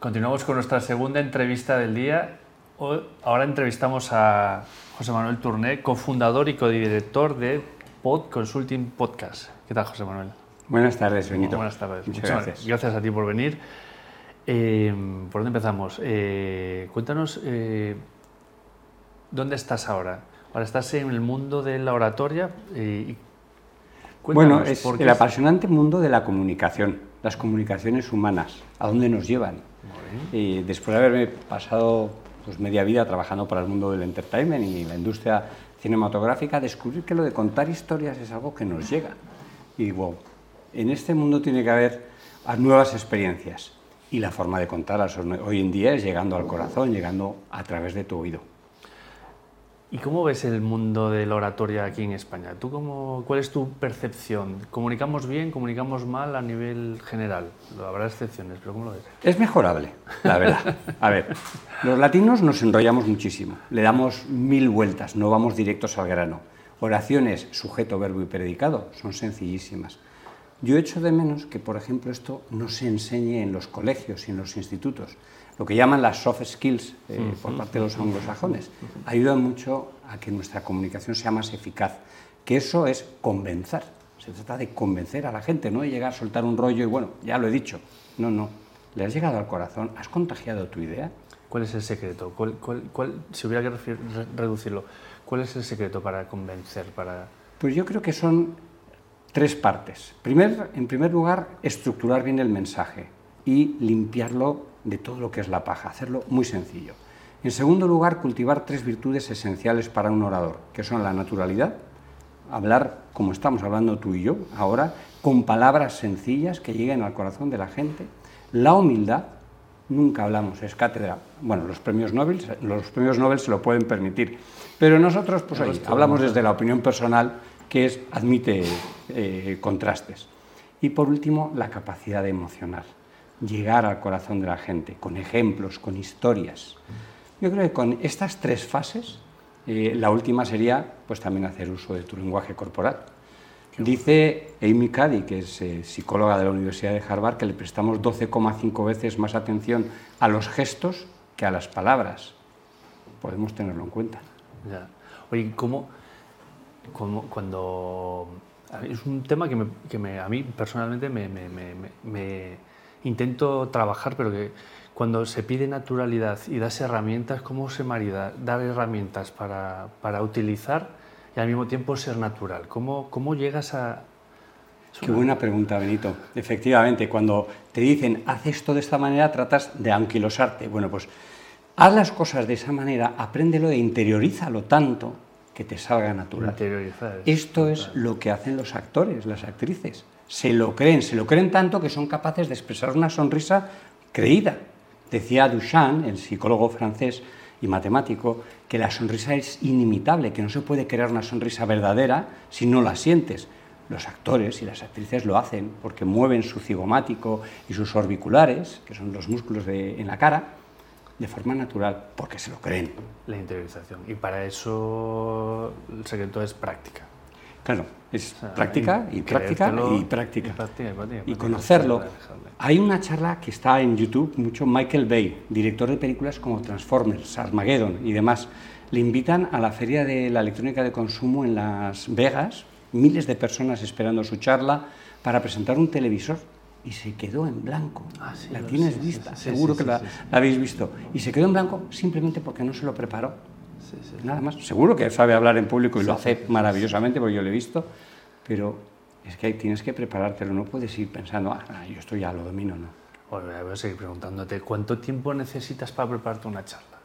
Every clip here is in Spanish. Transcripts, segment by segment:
Continuamos con nuestra segunda entrevista del día. Ahora entrevistamos a José Manuel Tourné, cofundador y codirector de Pod Consulting Podcast. ¿Qué tal, José Manuel? Buenas tardes, Benito. Buenas tardes. Muchas, gracias. Gracias a ti por venir. Eh, ¿Por dónde empezamos? Eh, cuéntanos, eh, ¿dónde estás ahora? Ahora estás en el mundo de la oratoria. bueno, es el apasionante mundo de la comunicación, las comunicaciones humanas, a dónde nos llevan. Y después de haberme pasado pues, media vida trabajando para el mundo del entertainment y la industria cinematográfica, descubrir que lo de contar historias es algo que nos llega. Y digo, en este mundo tiene que haber nuevas experiencias. Y la forma de contarlas hoy en día es llegando al corazón, llegando a través de tu oído. ¿Y cómo ves el mundo de la oratoria aquí en España? ¿Tú cómo, ¿Cuál es tu percepción? ¿Comunicamos bien, comunicamos mal a nivel general? Habrá excepciones, pero ¿cómo lo ves? Es mejorable, la verdad. A ver, los latinos nos enrollamos muchísimo, le damos mil vueltas, no vamos directos al grano. Oraciones, sujeto, verbo y predicado son sencillísimas. Yo echo de menos que, por ejemplo, esto no se enseñe en los colegios y en los institutos lo que llaman las soft skills eh, por parte de los anglosajones, ayudan mucho a que nuestra comunicación sea más eficaz, que eso es convencer. Se trata de convencer a la gente, no de llegar a soltar un rollo y bueno, ya lo he dicho. No, no. Le has llegado al corazón, has contagiado tu idea. ¿Cuál es el secreto? ¿Cuál, si hubiera que reducirlo, ¿cuál es el secreto para convencer? Para... Pues yo creo que son tres partes. Primer, en primer lugar, estructurar bien el mensaje y limpiarlo de todo lo que es la paja, hacerlo muy sencillo. En segundo lugar, cultivar tres virtudes esenciales para un orador, que son la naturalidad, hablar como estamos hablando tú y yo ahora, con palabras sencillas que lleguen al corazón de la gente, la humildad, nunca hablamos, es cátedra. Bueno, los premios Nobel, los premios Nobel se lo pueden permitir, pero nosotros pues hablamos desde la opinión personal que es, admite eh, contrastes. Y por último, la capacidad de emocionar llegar al corazón de la gente, con ejemplos, con historias. Yo creo que con estas tres fases, eh, la última sería pues también hacer uso de tu lenguaje corporal. Dice Amy Cuddy, que es eh, psicóloga de la Universidad de Harvard, que le prestamos 12,5 veces más atención a los gestos que a las palabras. Podemos tenerlo en cuenta. Ya. Oye, ¿cómo, cómo, cuando... Es un tema que, me, que me, a mí personalmente me, me intento trabajar, pero que cuando se pide naturalidad y das herramientas, ¿cómo se marida dar herramientas para, para utilizar y al mismo tiempo ser natural? ¿Cómo, cómo llegas a...? Qué buena pregunta, Benito. Efectivamente, cuando te dicen, haz esto de esta manera, tratas de anquilosarte. Bueno, pues haz las cosas de esa manera, apréndelo e interiorízalo tanto que te salga natural. Esto es lo que hacen los actores, las actrices se lo creen, se lo creen tanto que son capaces de expresar una sonrisa creída. Decía Duchamp, el psicólogo francés y matemático, que la sonrisa es inimitable, que no se puede crear una sonrisa verdadera si no la sientes. Los actores y las actrices lo hacen porque mueven su cigomático y sus orbiculares, que son los músculos en la cara, de forma natural, porque se lo creen. La interiorización. Y para eso el secreto es práctica. Claro, es práctica y práctica y práctica. Y, conocerlo. Hay una charla que está en YouTube, mucho Michael Bay, director de películas como Transformers, Armageddon y demás. Le invitan a la Feria de la Electrónica de Consumo en Las Vegas, miles de personas esperando su charla para presentar un televisor y se quedó en blanco. Ah, la tienes vista, seguro que la, la habéis visto. Y se quedó en blanco simplemente porque no se lo preparó Nada más. Seguro que sabe hablar en público y lo hace maravillosamente porque yo lo he visto, pero es que tienes que preparártelo, no puedes ir pensando, ah, yo esto ya lo domino, no. voy a seguir preguntándote, ¿cuánto tiempo necesitas para prepararte una charla?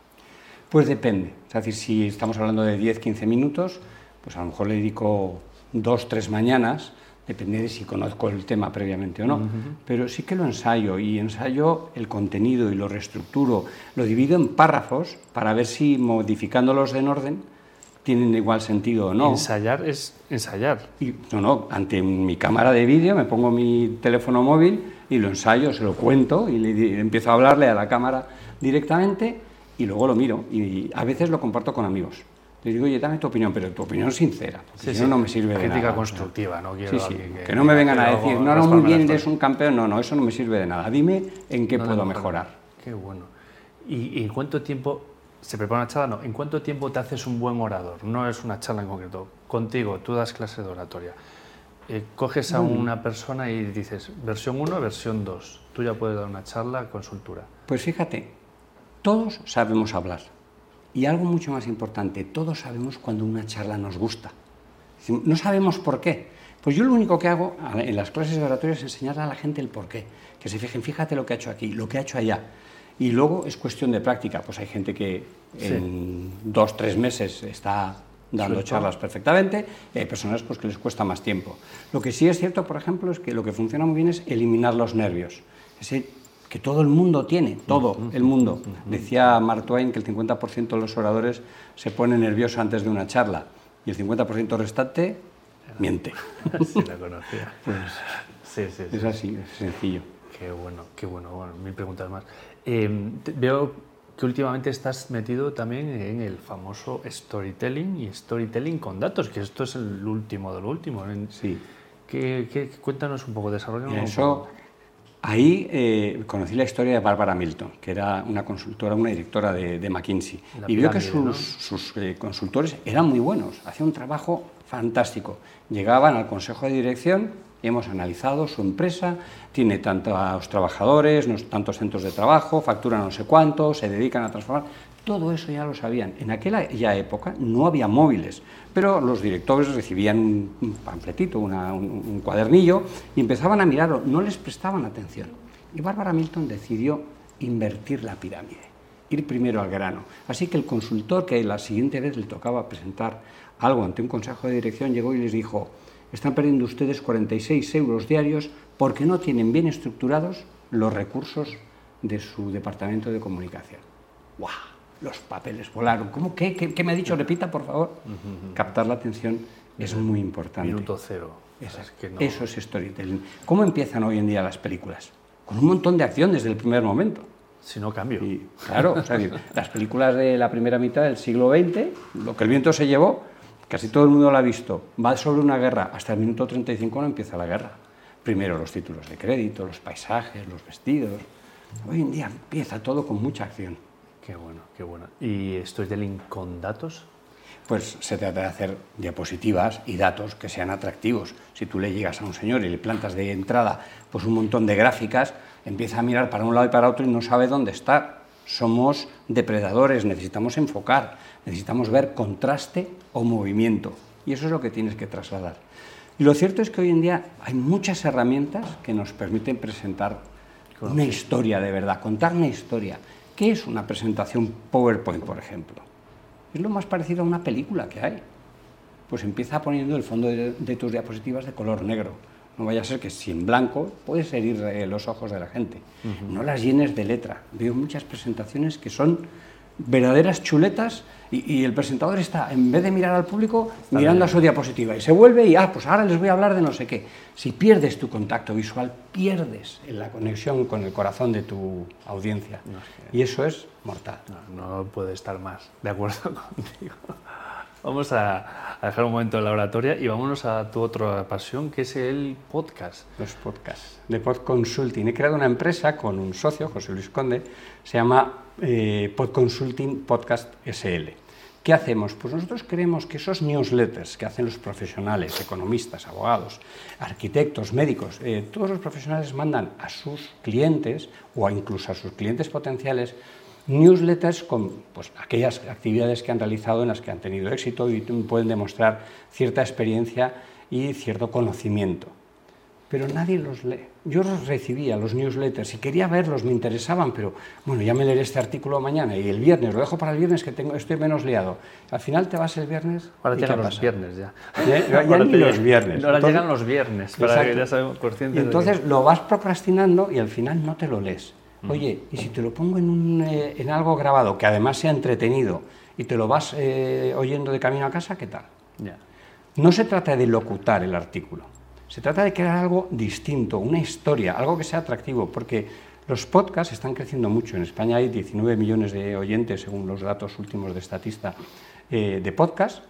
Pues depende. Es decir, si estamos hablando de 10, 15 minutos, pues a lo mejor le dedico dos, tres mañanas depende de si conozco el tema previamente o no, pero sí que lo ensayo y ensayo el contenido y lo reestructuro, lo divido en párrafos para ver si modificándolos en orden tienen igual sentido o no. Ensayar es ensayar. Y, no, no, ante mi cámara de vídeo me pongo mi teléfono móvil y lo ensayo, se lo cuento y le, empiezo a hablarle a la cámara directamente y luego lo miro y a veces lo comparto con amigos. Le digo, oye, dame tu opinión, pero tu opinión sincera, si no, no me sirve de nada. Crítica constructiva, no quiero sí, que, no me vengan a decir, no, no, muy bien, eres un campeón, no, no, eso no me sirve de nada. Dime en qué puedo mejorar. qué bueno. ¿Y, y en cuánto tiempo se prepara una charla? No, ¿en cuánto tiempo te haces un buen orador? No es una charla en concreto. Contigo, tú das clases de oratoria. Eh, coges a una persona y dices, versión 1, versión 2. Tú ya puedes dar una charla, consultura. Pues fíjate, todos sabemos hablar. Y algo mucho más importante, todos sabemos cuando una charla nos gusta. No sabemos por qué. Pues yo lo único que hago en las clases de oratoria es enseñar a la gente el por qué. Que se fijen, fíjate lo que ha hecho aquí, lo que ha hecho allá. Y luego es cuestión de práctica. Pues hay gente que en dos, tres meses está dando charlas perfectamente, y hay personas pues, que les cuesta más tiempo. Lo que sí es cierto, por ejemplo, es que lo que funciona muy bien es eliminar los nervios. Ese que todo el mundo tiene, todo el mundo. Decía Mark Twain que el 50% de los oradores se pone nervioso antes de una charla y el 50% restante miente. Sí, la conocía. Pues, sí, sí, Es así, es sencillo. Qué bueno, qué bueno. Bueno, mil preguntas más. Eh, veo que últimamente estás metido también en el famoso storytelling y storytelling con datos, que esto es el último de lo último. Sí. ¿Qué, cuéntanos un poco, desarrollo. Eso, ahí eh, conocí la historia de Barbara Milton, que era una consultora, una directora de, McKinsey, y vio que sus, eh, consultores eran muy buenos, hacían un trabajo fantástico. Llegaban al consejo de dirección hemos analizado su empresa, tiene tantos trabajadores, tantos centros de trabajo, factura no sé cuánto, se dedican a transformar. Todo eso ya lo sabían. En aquella época no había móviles, pero los directores recibían un panfletito, un, cuadernillo y empezaban a mirarlo, no les prestaban atención. Y Bárbara Milton decidió invertir la pirámide, ir primero al grano. Así que el consultor que la siguiente vez le tocaba presentar algo ante un consejo de dirección llegó y les dijo, están perdiendo ustedes 46 euros diarios porque no tienen bien estructurados los recursos de su departamento de comunicación. ¡Guau! Los papeles volaron. ¿Cómo? ¿Qué, qué, me ha dicho? Repita, por favor. Captar la atención es muy importante. Minuto cero. Eso es storytelling. ¿Cómo empiezan hoy en día las películas? Con un montón de acción desde el primer momento. Si no cambio. claro, las películas de la primera mitad del siglo XX, lo que el viento se llevó, Casi todo el mundo lo ha visto. Va sobre una guerra. Hasta el minuto 35 no empieza la guerra. Primero los títulos de crédito, los paisajes, los vestidos. Hoy en día empieza todo con mucha acción. Qué bueno, qué bueno. ¿Y storytelling con datos? Pues se trata de hacer diapositivas y datos que sean atractivos. Si tú le llegas a un señor y le plantas de entrada pues un montón de gráficas, empieza a mirar para un lado y para otro y no sabe dónde está. Somos depredadores, necesitamos enfocar, necesitamos ver contraste o movimiento. Y eso es lo que tienes que trasladar. Y lo cierto es que hoy en día hay muchas herramientas que nos permiten presentar una historia de verdad, contar una historia. ¿Qué es una presentación PowerPoint, por ejemplo? Es lo más parecido a una película que hay. Pues empieza poniendo el fondo de, tus diapositivas de color negro. No vaya a ser que si en blanco puedes herir eh, los ojos de la gente. No las llenes de letra. Veo muchas presentaciones que son verdaderas chuletas y, el presentador está, en vez de mirar al público, mirando a su diapositiva y se vuelve y, ah, pues ahora les voy a hablar de no sé qué. Si pierdes tu contacto visual, pierdes la conexión con el corazón de tu audiencia. Y eso es mortal. No, no puede estar más de acuerdo contigo. Vamos a, dejar un momento la oratoria y vámonos a tu otra pasión, que es el podcast. Los podcasts, de Pod Consulting. He creado una empresa con un socio, José Luis Conde, se llama eh, Pod Consulting Podcast SL. ¿Qué hacemos? Pues nosotros creemos que esos newsletters que hacen los profesionales, economistas, abogados, arquitectos, médicos, eh, todos los profesionales mandan a sus clientes o incluso a sus clientes potenciales newsletters con pues, aquellas actividades que han realizado en las que han tenido éxito y pueden demostrar cierta experiencia y cierto conocimiento pero nadie los lee. Yo los recibía, los newsletters, y quería verlos, me interesaban, pero bueno, ya me leeré este artículo mañana y el viernes, lo dejo para el viernes que tengo, estoy menos liado. Al final te vas el viernes. Ahora llegan los viernes ya. Ya, ni los viernes. Ahora llegan los viernes, para que ya sabemos Y entonces lo vas procrastinando y al final no te lo lees. Mm. Oye, y si te lo pongo en, un, eh, en algo grabado que además sea entretenido y te lo vas eh, oyendo de camino a casa, ¿qué tal? No se trata de locutar el artículo se trata de crear algo distinto, una historia, algo que sea atractivo, porque los podcasts están creciendo mucho. En España hay 19 millones de oyentes, según los datos últimos de Estatista, eh, de podcast.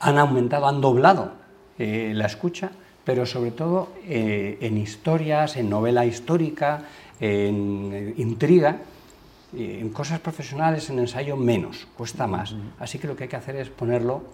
Han aumentado, han doblado eh, la escucha, pero sobre todo eh, en historias, en novela histórica, en intriga. En cosas profesionales, en ensayo, menos, cuesta más. Así que lo que hay que hacer es ponerlo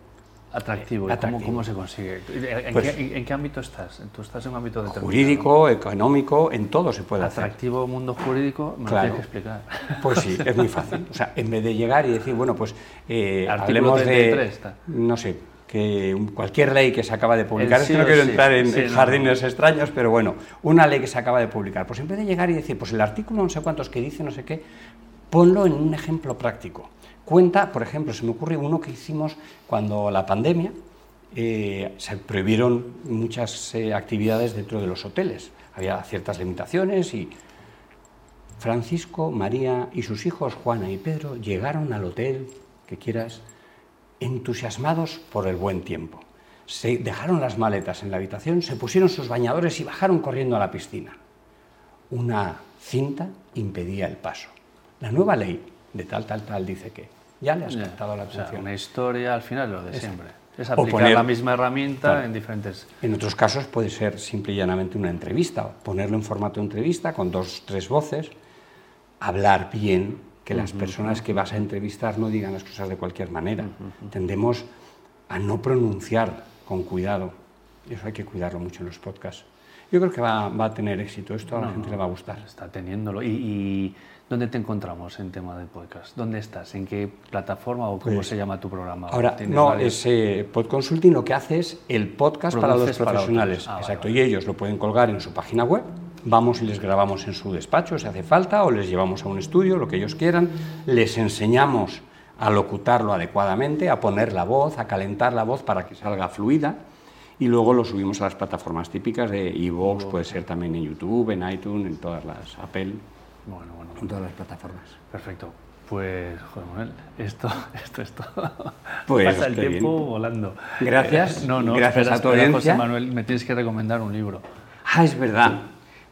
Atractivo. ¿Y Atractivo. ¿Cómo, cómo se consigue? ¿En, Pues- qué, en qué ámbito estás? ¿Tú estás en un ámbito determinado? jurídico, económico, en todo se puede hacer. Atractivo mundo jurídico, me Claro. lo tienes que explicar. Pues sí, es muy fácil. O sea, en vez de llegar y decir, bueno, pues eh, hablemos 33 de, no sé, que cualquier ley que se acaba de publicar, es que no quiero sí. entrar en, Sí, en no, jardines extraños, pero bueno, una ley que se acaba de publicar, pues en vez de llegar y decir, pues el artículo no sé cuántos que dice no sé qué, ponlo en un ejemplo práctico. Cuenta, por ejemplo, se me ocurre uno que hicimos cuando la pandemia, eh, se prohibieron muchas eh, actividades dentro de los hoteles. Había ciertas limitaciones y Francisco, María y sus hijos Juana y Pedro llegaron al hotel, que quieras, entusiasmados por el buen tiempo. Se dejaron las maletas en la habitación, se pusieron sus bañadores y bajaron corriendo a la piscina. Una cinta impedía el paso. La nueva ley de tal, tal, tal dice que ya le has Ya, captado la o sea, atención. una historia al final lo de siempre. Es O aplicar poner- la misma herramienta Claro. en diferentes... En otros casos puede ser simple y llanamente una entrevista, ponerlo en formato de entrevista con dos, tres voces, hablar bien, que las personas que vas a entrevistar no digan las cosas de cualquier manera. Tendemos a no pronunciar con cuidado. Eso hay que cuidarlo mucho en los podcasts. Yo creo que va, va a tener éxito, esto a la No, gente le va a gustar. Está teniéndolo. ¿Y, y dónde te encontramos en tema de podcast? ¿Dónde estás? ¿En qué plataforma o cómo Pues, se llama tu programa? Ahora, ¿Tienes no, varios? es eh, Podconsulting lo que hace es el podcast para los para profesionales. Ah, Exacto, vale. y ellos lo pueden colgar en su página web. Vamos y les grabamos en su despacho si hace falta, o les llevamos a un estudio, lo que ellos quieran. Les enseñamos a locutarlo adecuadamente, a poner la voz, a calentar la voz para que salga fluida. Y luego lo subimos a las plataformas típicas de iVoox, puede ser también en YouTube, en iTunes, en todas las Apple, Bueno, bueno. en todas las plataformas. Perfecto. Pues, joder, Manuel, esto, esto es todo. Pues, Pasa el tiempo bien. volando. Gracias. Eh, no, no, Gracias espera, a tu espera, audiencia. José Manuel, me tienes que recomendar un libro. Ah, es verdad.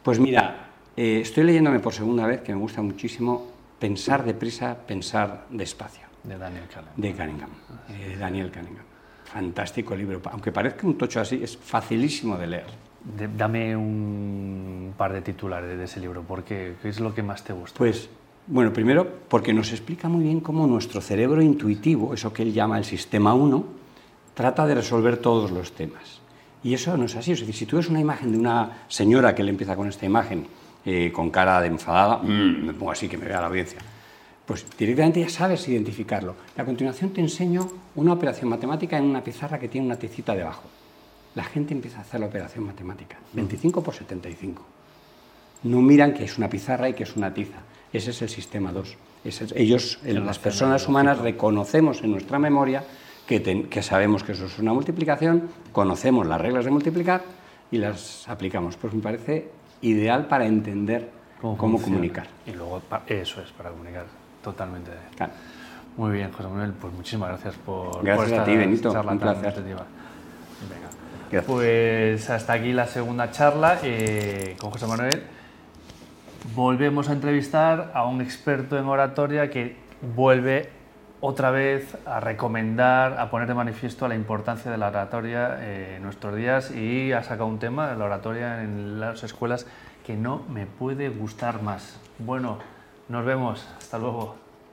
Pues mira, eh, estoy leyéndome por segunda vez, que me gusta muchísimo, Pensar deprisa, pensar despacio, De Daniel Kahneman. de Cunningham, eh, Daniel Cunningham. Fantástico libro. Aunque parezca un tocho así, es facilísimo de leer. Dame un par de titulares de ese libro, porque ¿qué es lo que más te gusta? Pues, bueno, primero porque nos explica muy bien cómo nuestro cerebro intuitivo, eso que él llama el sistema 1, trata de resolver todos los temas. Y eso no es así. Es decir, si tú ves una imagen de una señora que le empieza con esta imagen, eh, con cara de enfadada, mm, me pongo así que me vea la audiencia, pues directamente ya sabes identificarlo. Y a continuación te enseño una operación matemática en una pizarra que tiene una tecita debajo. La gente empieza a hacer la operación matemática, 25 por 75 no miran que es una pizarra y que es una tiza. Ese es el sistema 2. Ese es- ellos, el- las personas humanas, reconocemos en nuestra memoria que, ten- que sabemos que eso es una multiplicación, conocemos las reglas de multiplicar y las aplicamos. Pues me parece ideal para entender cómo, comunicar. Y luego, eso es, para comunicar totalmente. Claro. Muy bien, José Manuel, pues muchísimas gracias por, Gracias por a esta ti, Benito, charla un tan placer. nutritiva. Venga. Pues hasta aquí la segunda charla eh, con José Manuel. Volvemos a entrevistar a un experto en oratoria que vuelve otra vez a recomendar, a poner de manifiesto la importancia de la oratoria eh, en nuestros días y ha sacado un tema de la oratoria en las escuelas que no me puede gustar más. Bueno, nos vemos. Hasta luego.